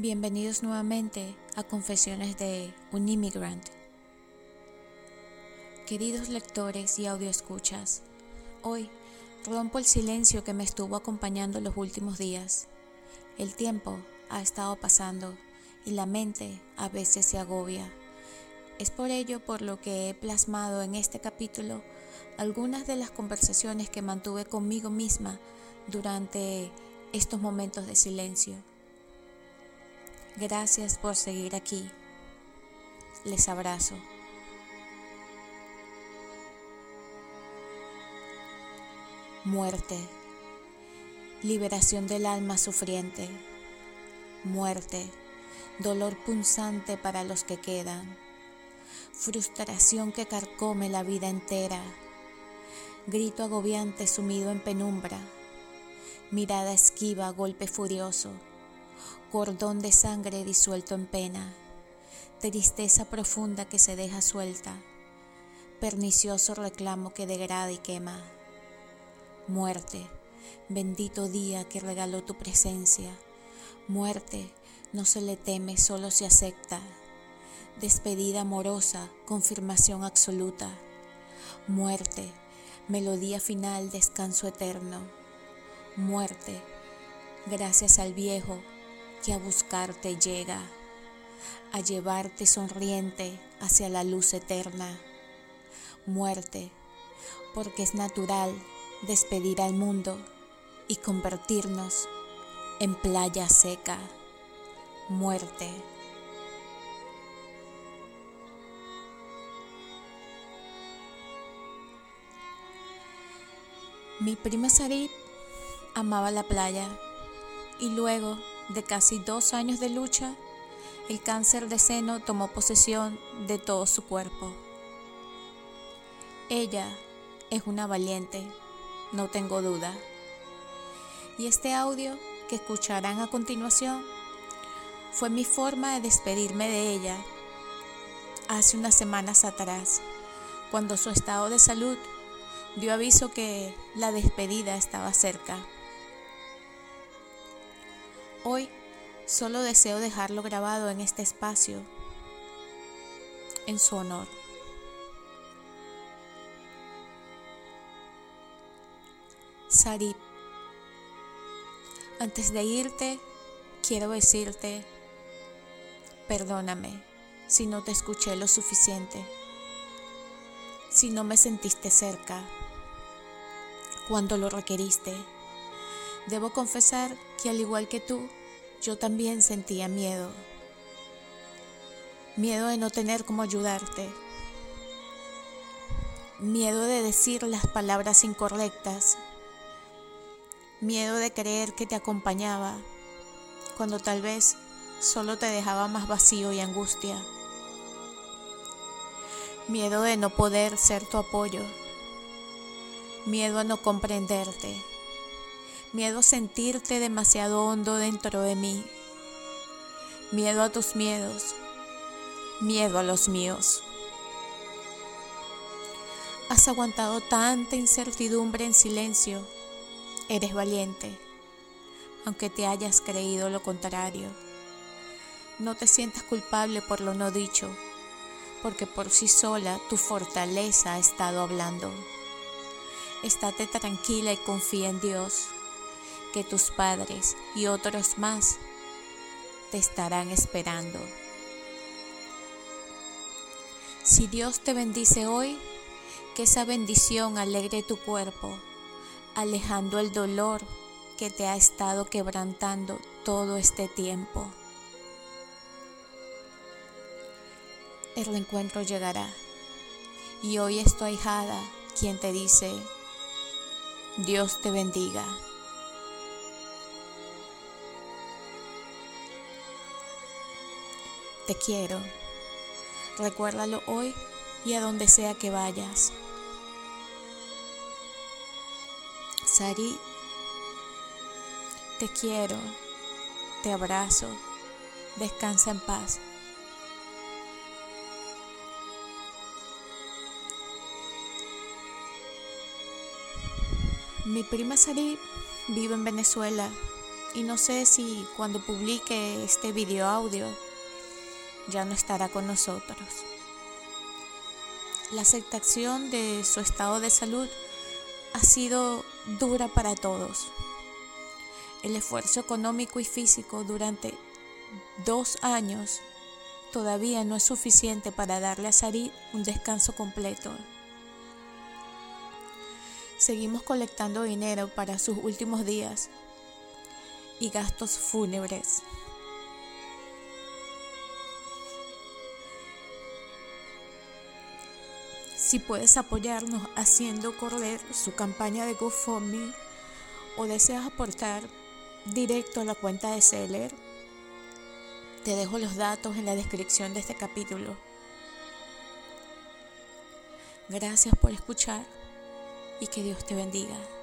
Bienvenidos nuevamente a Confesiones de un Immigrant. Queridos lectores y audioescuchas, hoy rompo el silencio que me estuvo acompañando los últimos días. El tiempo ha estado pasando y la mente a veces se agobia. Es por ello por lo que he plasmado en este capítulo algunas de las conversaciones que mantuve conmigo misma durante estos momentos de silencio. Gracias por seguir aquí. Les abrazo. Muerte. Liberación del alma sufriente. Muerte. Dolor punzante para los que quedan. Frustración que carcome la vida entera. Grito agobiante sumido en penumbra. Mirada esquiva, golpe furioso cordón de sangre disuelto en pena, tristeza profunda que se deja suelta, pernicioso reclamo que degrada y quema. Muerte, bendito día que regaló tu presencia. Muerte, no se le teme, solo se acepta. Despedida amorosa, confirmación absoluta. Muerte, melodía final, descanso eterno. Muerte, gracias al viejo que a buscarte llega, a llevarte sonriente hacia la luz eterna. Muerte, porque es natural despedir al mundo y convertirnos en playa seca. Muerte. Mi prima Sarit amaba la playa y luego de casi dos años de lucha, el cáncer de seno tomó posesión de todo su cuerpo. Ella es una valiente, no tengo duda. Y este audio que escucharán a continuación fue mi forma de despedirme de ella hace unas semanas atrás, cuando su estado de salud dio aviso que la despedida estaba cerca. Hoy solo deseo dejarlo grabado en este espacio en su honor. Sarip, antes de irte, quiero decirte, perdóname si no te escuché lo suficiente, si no me sentiste cerca cuando lo requeriste Debo confesar que al igual que tú, yo también sentía miedo. Miedo de no tener cómo ayudarte. Miedo de decir las palabras incorrectas. Miedo de creer que te acompañaba cuando tal vez solo te dejaba más vacío y angustia. Miedo de no poder ser tu apoyo. Miedo a no comprenderte miedo a sentirte demasiado hondo dentro de mí, miedo a tus miedos, miedo a los míos. Has aguantado tanta incertidumbre en silencio, eres valiente, aunque te hayas creído lo contrario. No te sientas culpable por lo no dicho, porque por sí sola tu fortaleza ha estado hablando. Estate tranquila y confía en Dios que tus padres y otros más te estarán esperando. Si Dios te bendice hoy, que esa bendición alegre tu cuerpo, alejando el dolor que te ha estado quebrantando todo este tiempo. El reencuentro llegará y hoy es tu ahijada quien te dice, Dios te bendiga. Te quiero. Recuérdalo hoy y a donde sea que vayas. Sari, te quiero, te abrazo, descansa en paz. Mi prima Sari vive en Venezuela y no sé si cuando publique este video audio ya no estará con nosotros. La aceptación de su estado de salud ha sido dura para todos. El esfuerzo económico y físico durante dos años todavía no es suficiente para darle a Sari un descanso completo. Seguimos colectando dinero para sus últimos días y gastos fúnebres. Si puedes apoyarnos haciendo correr su campaña de GoFundMe o deseas aportar directo a la cuenta de Seller, te dejo los datos en la descripción de este capítulo. Gracias por escuchar y que Dios te bendiga.